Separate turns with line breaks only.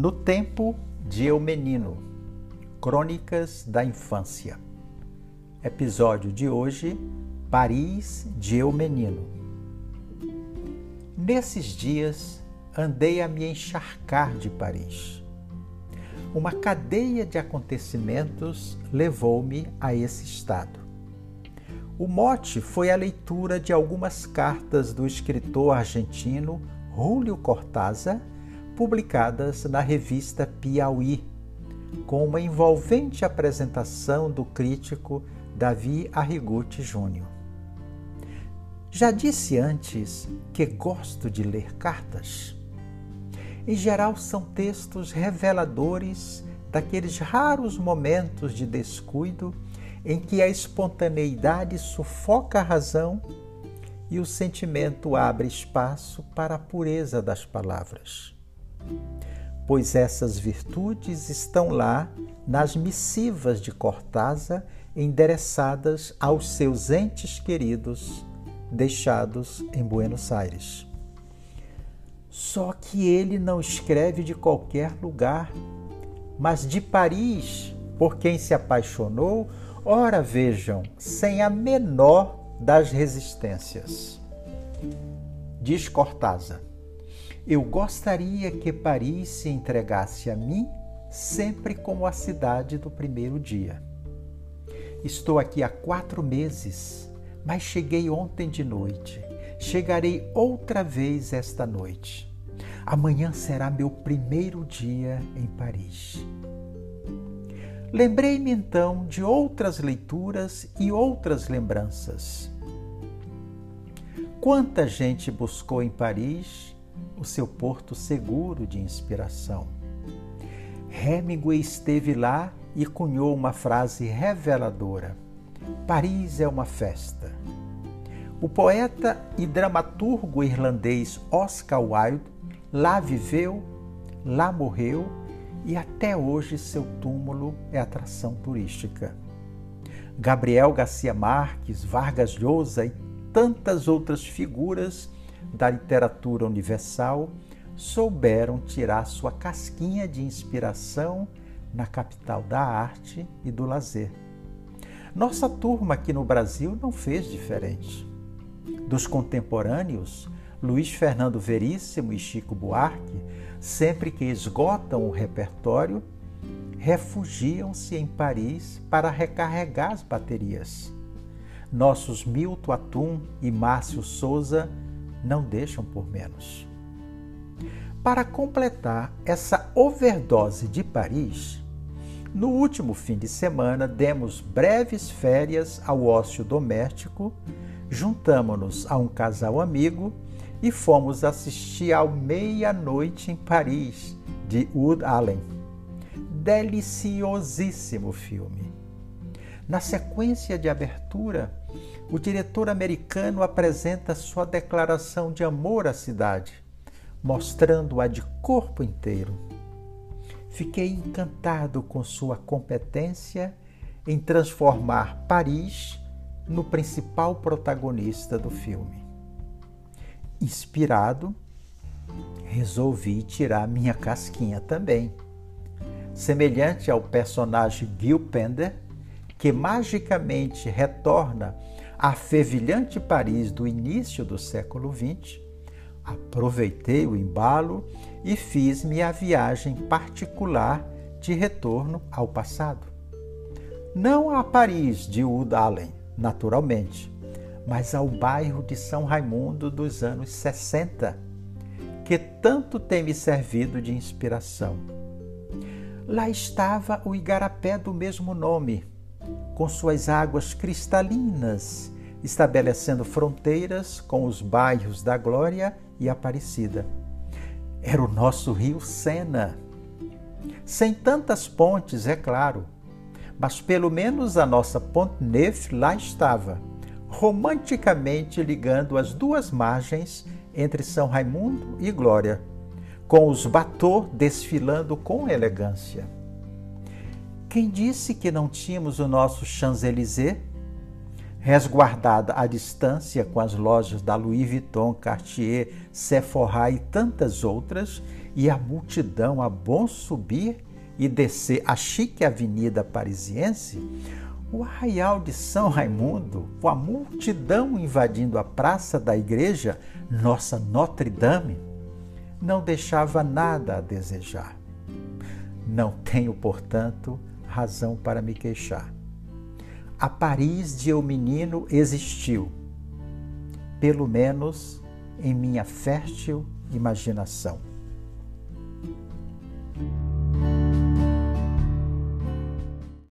No tempo de eu menino. Crônicas da infância. Episódio de hoje: Paris de eu menino. Nesses dias andei a me encharcar de Paris. Uma cadeia de acontecimentos levou-me a esse estado. O mote foi a leitura de algumas cartas do escritor argentino Julio Cortázar publicadas na revista Piauí, com uma envolvente apresentação do crítico Davi Arrigucci Júnior. Já disse antes que gosto de ler cartas. Em geral, são textos reveladores daqueles raros momentos de descuido em que a espontaneidade sufoca a razão e o sentimento abre espaço para a pureza das palavras pois essas virtudes estão lá nas missivas de Cortázar endereçadas aos seus entes queridos deixados em Buenos Aires. Só que ele não escreve de qualquer lugar, mas de Paris, por quem se apaixonou, ora vejam, sem a menor das resistências. Diz Cortázar: eu gostaria que Paris se entregasse a mim sempre como a cidade do primeiro dia. Estou aqui há quatro meses, mas cheguei ontem de noite. Chegarei outra vez esta noite. Amanhã será meu primeiro dia em Paris. Lembrei-me então de outras leituras e outras lembranças. Quanta gente buscou em Paris o seu porto seguro de inspiração. Hemingway esteve lá e cunhou uma frase reveladora: Paris é uma festa. O poeta e dramaturgo irlandês Oscar Wilde lá viveu, lá morreu e até hoje seu túmulo é atração turística. Gabriel Garcia Marques, Vargas Llosa e tantas outras figuras da literatura universal souberam tirar sua casquinha de inspiração na capital da arte e do lazer. Nossa turma aqui no Brasil não fez diferente. Dos contemporâneos, Luiz Fernando Veríssimo e Chico Buarque, sempre que esgotam o repertório, refugiam-se em Paris para recarregar as baterias. Nossos Milton Atum e Márcio Souza não deixam por menos. Para completar essa overdose de Paris, no último fim de semana demos breves férias ao ócio doméstico, juntamos-nos a um casal amigo e fomos assistir ao Meia-Noite em Paris, de Wood Allen. Deliciosíssimo filme. Na sequência de abertura, o diretor americano apresenta sua declaração de amor à cidade, mostrando-a de corpo inteiro. Fiquei encantado com sua competência em transformar Paris no principal protagonista do filme. Inspirado, resolvi tirar minha casquinha também. Semelhante ao personagem Gil Pender, que magicamente retorna à fervilhante Paris do início do século XX, aproveitei o embalo e fiz minha viagem particular de retorno ao passado. Não a Paris de Wood Allen, naturalmente, mas ao bairro de São Raimundo dos anos 60, que tanto tem me servido de inspiração. Lá estava o igarapé do mesmo nome, com suas águas cristalinas, estabelecendo fronteiras com os bairros da Glória e Aparecida. Era o nosso rio Sena. Sem tantas pontes, é claro, mas pelo menos a nossa Ponte Neuf lá estava, romanticamente ligando as duas margens entre São Raimundo e Glória, com os batô desfilando com elegância. Quem disse que não tínhamos o nosso Champs-Élysées? Resguardada à distância com as lojas da Louis Vuitton, Cartier, Sephora e tantas outras e a multidão a bom subir e descer a chique avenida parisiense, o arraial de São Raimundo, com a multidão invadindo a praça da igreja, nossa Notre Dame, não deixava nada a desejar. Não tenho, portanto, razão para me queixar. A Paris de eu menino existiu, pelo menos em minha fértil imaginação.